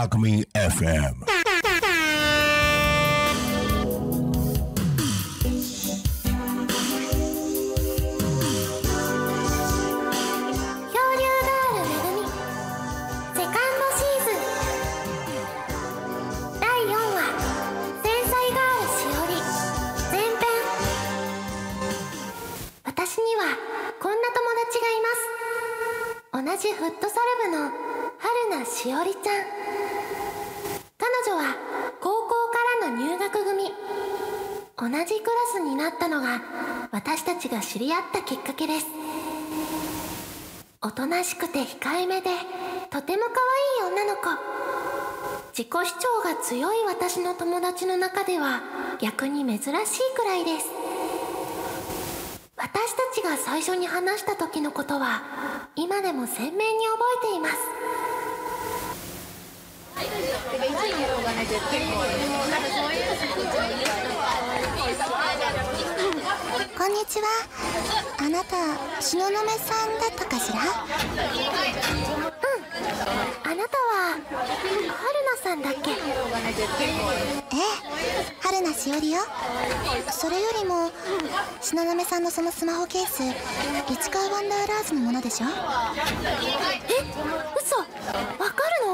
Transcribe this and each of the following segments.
Alchemy FM. しおりちゃん。彼女は高校からの入学組。同じクラスになったのが私たちが知り合ったきっかけです。おとなしくて控えめでとても可愛い女の子。自己主張が強い私の友達の中では逆に珍しいくらいです。私たちが最初に話した時のことは今でも鮮明に覚えています。こんにちは。あなた東雲さんだったかしら？うん。あなたは春菜さんだっけ？ええ春名しおりよ。それよりも東雲さんのそのスマホケース市川ワンダーラーズのものでしょ？え嘘。る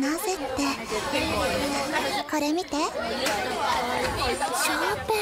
の？なぜって？これ見て。シャーペ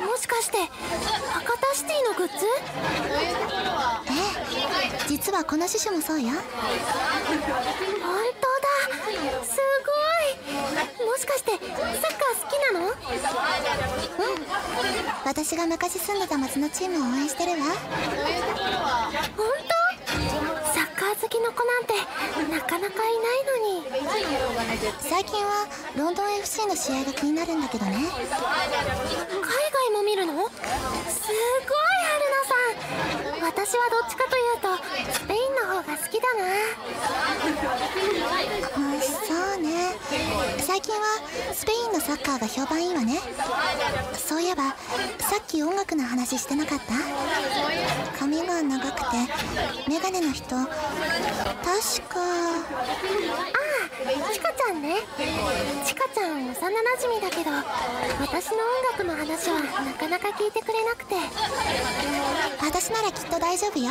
ン。もしかして博多シティのグッズ？ええ。実はこの種々もそうよ。本当だ。すごい。もしかしてサッカー好きなの？私が昔住んでた町のチームを応援してるわ。本当？好きの子なんてなかなかいないのに。最近はロンドン FC の試合が気になるんだけどね。海外も見るの？すごい春菜さん。私はどっちかというとスペイン方が好きだな。うんそうね。最近はスペインのサッカーが評判いいわね。そういえばさっき音楽の話してなかった？髪が長くてメガネの人。確か。チカちゃんね。チカちゃん幼なじみだけど私の音楽の話はなかなか聞いてくれなくて。私ならきっと大丈夫よ。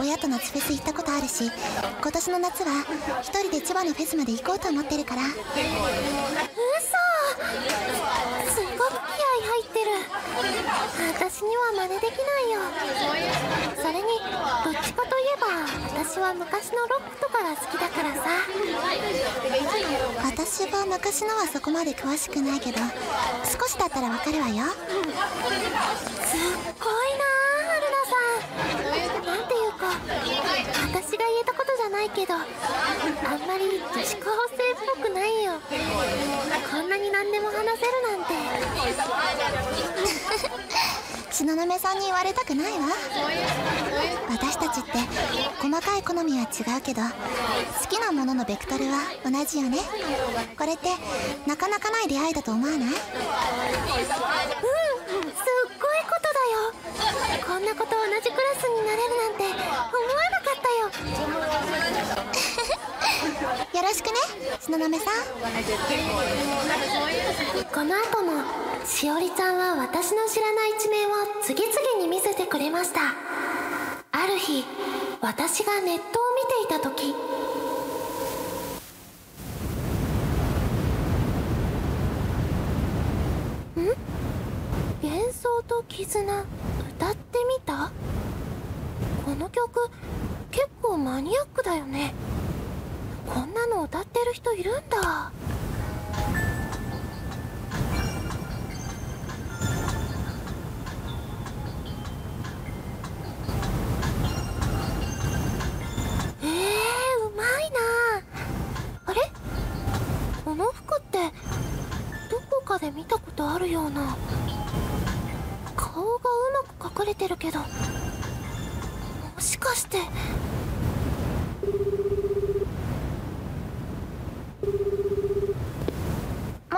親と夏フェス行ったことあるし今年の夏は一人で千葉のフェスまで行こうと思ってるから。嘘。すごく気合入ってる。私には真似できないよ。それにどっちかといえば私は昔のロックとかが好きだからさ。私は昔のはそこまで詳しくないけど少しだったらわかるわよ。すっごいな春菜さんなんていうか私が言えたことじゃないけどあんまり女子高生っぽくないよ。こんなに何でも話せるなんて。東雲さんに言われたくないわ。私たちって細かい好みは違うけど好きなもののベクトルは同じよね。これってなかなかない出会いだと思わない？うんすっごいことだよ。こんなこと同じクラスになれるなんて思わ よろしくね東雲さん。この後もしおりちゃんは私の知らない一面を次々に見せてくれました。ある日私がネットを見ていた時。ん？幻想と絆歌ってみた？この曲結構マニアックだよね。こんなの歌ってる人いるんだ。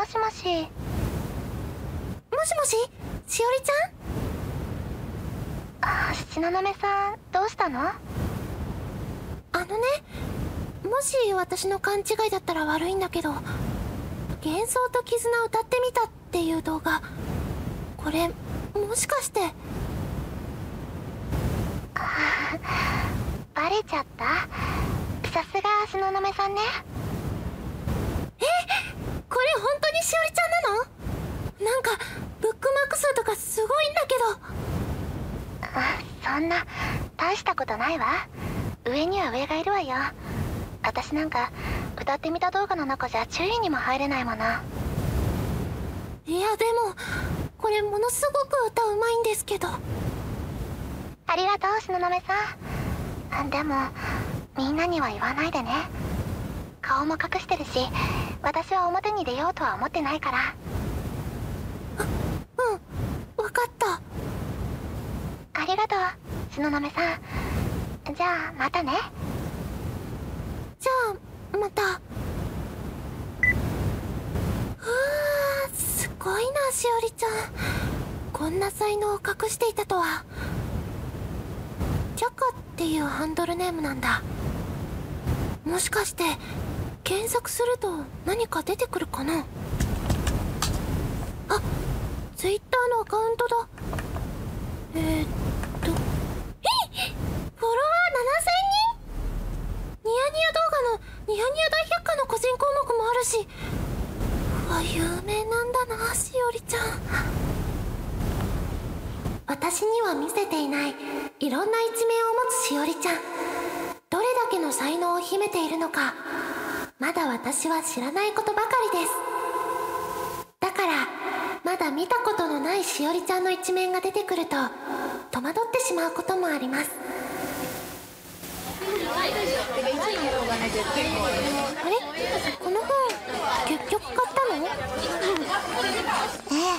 もしもし。もしもし？しおりちゃん？あ東雲さんどうしたの？あのねもし私の勘違いだったら悪いんだけど幻想と絆歌ってみたっていう動画これもしかして。バレちゃった？さすが東雲さんねれ本当にしおりちゃんなの？なんかブックマーク数とかすごいんだけど。あそんな大したことないわ。上には上がいるわよ。私なんか歌ってみた動画の中じゃ注意にも入れないもの。いやでもこれものすごく歌うまいんですけど。ありがとう東雲さん。でもみんなには言わないでね。顔も隠してるし私は表に出ようとは思ってないから。うん。分かった。ありがとう東雲さん。じゃあまたね。じゃあまた。うわーすごいなしおりちゃん。こんな才能を隠していたとは。チャカっていうハンドルネームなんだ。もしかして検索すると何か出てくるかな？あツイッターのアカウントだ。えー、っと。えいフォロワー7000人？ニヤニヤ動画のニヤニヤ大百科の個人項目もあるし。うわ有名なんだなしおりちゃん。私には見せていないいろんな一面を持つしおりちゃん。どれだけの才能を秘めているのか。まだ私は知らないことばかりです。だからまだ見たことのないしおりちゃんの一面が出てくると戸惑ってしまうこともあります。あれ？この本結局買ったの？ええ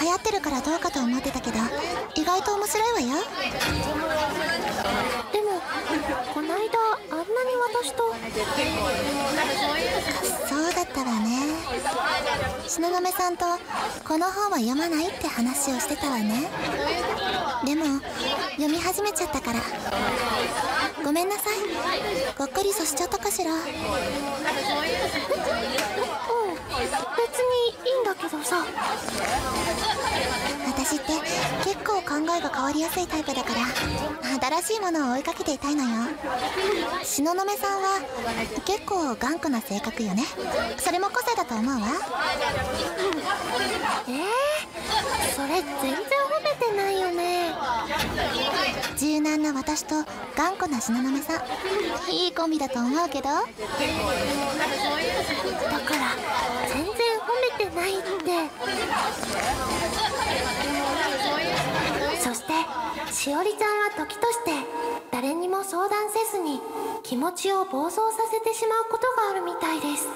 流行ってるからどうかと思ってたけど意外と面白いわよ。でもこないだあんなに私と。そうだったわね。東雲さんとこの本は読まないって話をしてたわね。でも読み始めちゃったから。ごめんなさい。ごっくりさせちゃったかしら。うん別にいいんだけどさ。私って結構考えが変わりやすいタイプだから新しいものを追いかけていたいのよ。東雲さんは結構頑固な性格よね。それも個性だと思うわ。えー、それ全然褒めてないよね柔軟な私と頑固な東雲さ。んいいコンビだと思うけど。だから全然褒めてないって。そしてしおりちゃんは時として誰にも相談せずに気持ちを暴走させてしまうことがあるみたいです。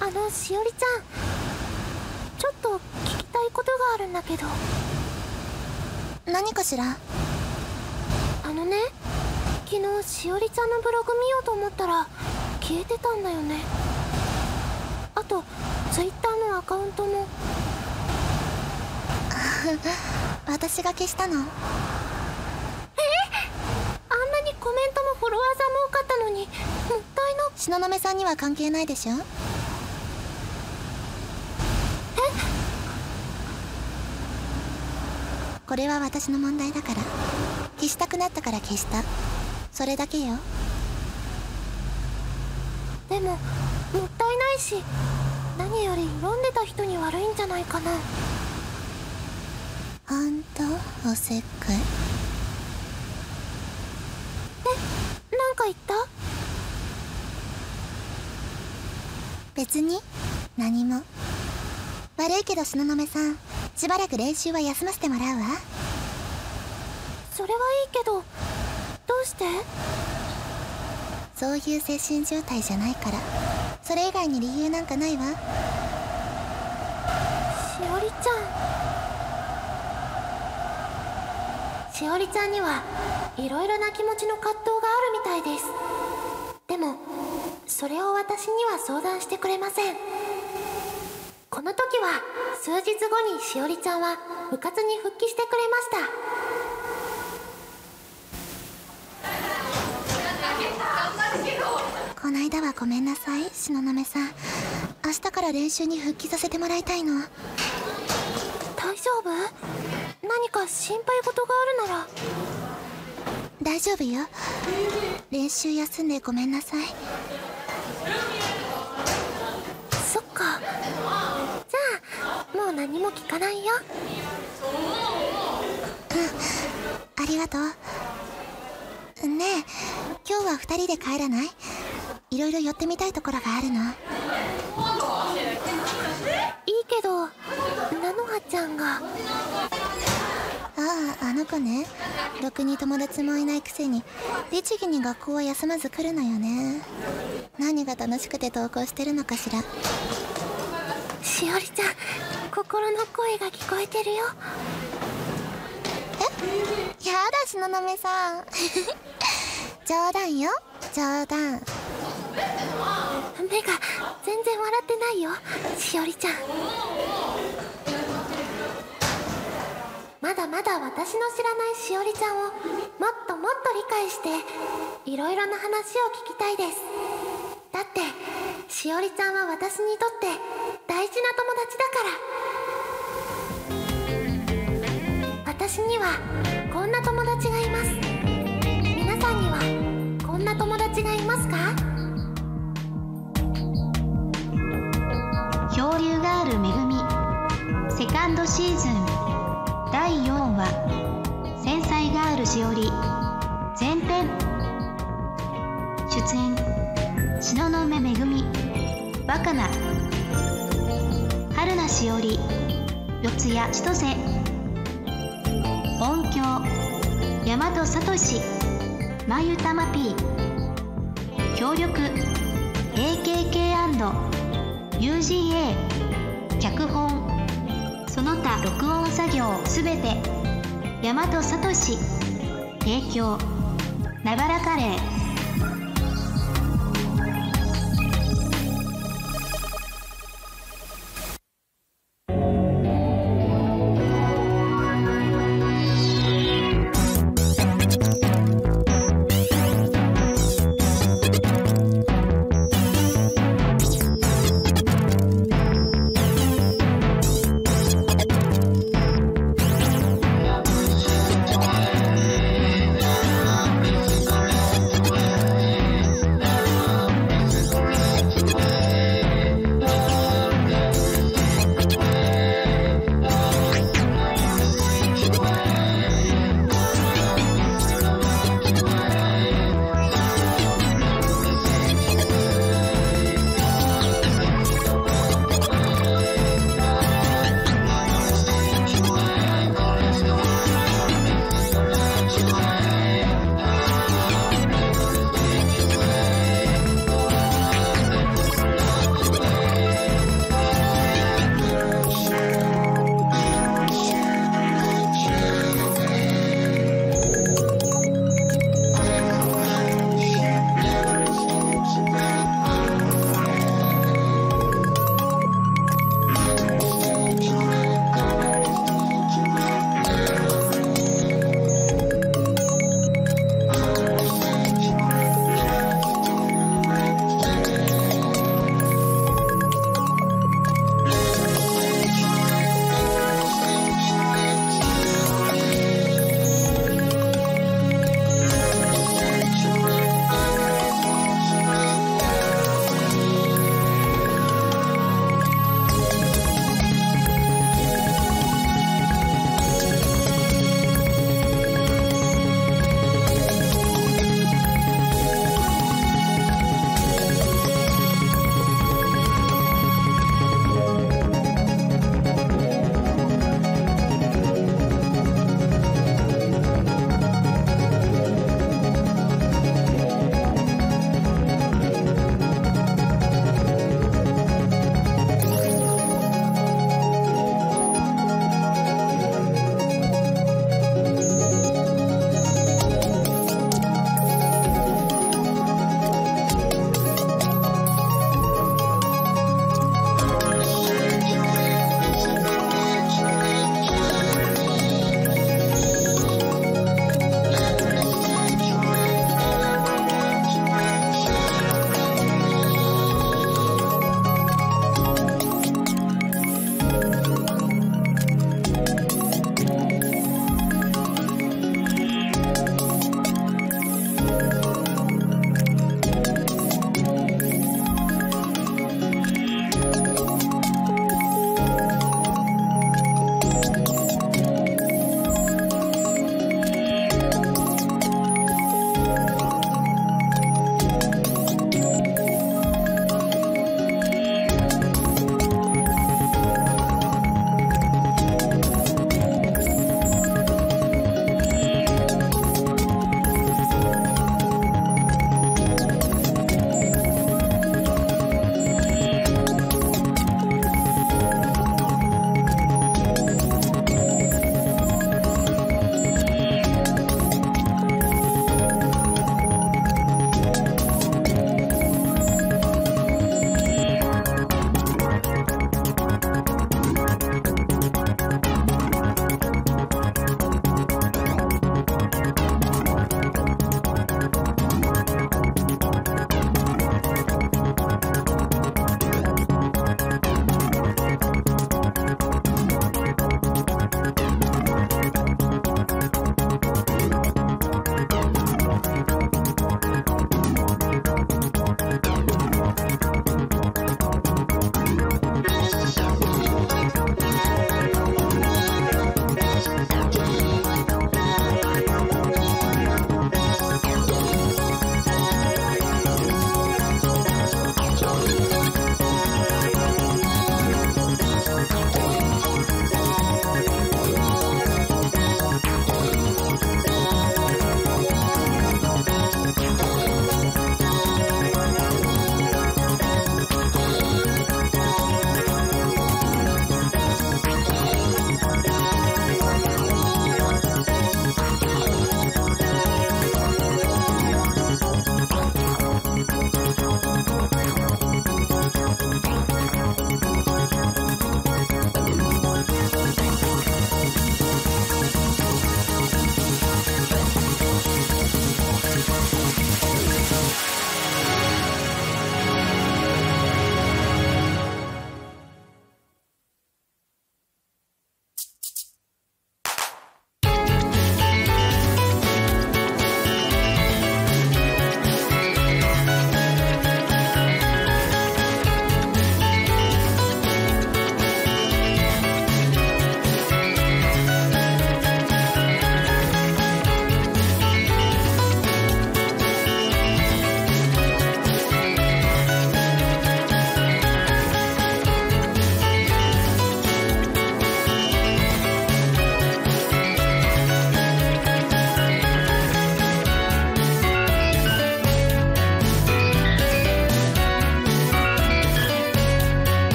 あのしおりちゃんちょっと聞きたいことがあるんだけど。何かしら？あのね昨日しおりちゃんのブログ見ようと思ったら消えてたんだよね。あとツイッターのアカウントも。私が消したの？あんなにコメントもフォロワーさんも多かったのにもったいな。東雲さんには関係ないでしょ？これは私の問題だから。消したくなったから消した。それだけよ。でももったいないし何より読んでた人に悪いんじゃないかな。ほんとおせっかい。えなんか言った？別に？何も。悪いけど東雲さんしばらく練習は休ませてもらうわ。それはいいけどどうして？そういう精神状態じゃないから。それ以外に理由なんかないわ。しおりちゃん。しおりちゃんにはいろいろな気持ちの葛藤があるみたいです。でもそれを私には相談してくれませんこの時は数日後にしおりちゃんは部活に復帰してくれました。こないだはごめんなさい東雲さん。明日から練習に復帰させてもらいたいの。大丈夫？何か心配事があるなら。大丈夫よ。練習休んでごめんなさい。う何も聞かないよ。ありがとう。ねえ今日は2人で帰らない？いろいろ寄ってみたいところがあるの。いいけど菜の葉ちゃんが。あああの子ね。ろくに友達もいないくせに律儀に学校は休まず来るのよね。何が楽しくて登校してるのかしら。しおりちゃん心の声が聞こえてるよ。え？やだ東雲さん。冗談よ。冗談。目が全然笑ってないよ。しおりちゃん。まだまだ私の知らないしおりちゃんをもっともっと理解していろいろな話を聞きたいです。だってしおりちゃんは私にとって大事な友達だから。私にはこんな友達がいます。皆さんにはこんな友達がいますか？漂流ガールめぐみ。セカンドシーズン。第4話。繊細ガールしおり。前編。出演。東雲めぐみ若菜。春名しおり。四谷千歳。大和聡まゆたま P 協力 AKK&UGA 脚本その他録音作業すべて大和聡提供ながらカレー。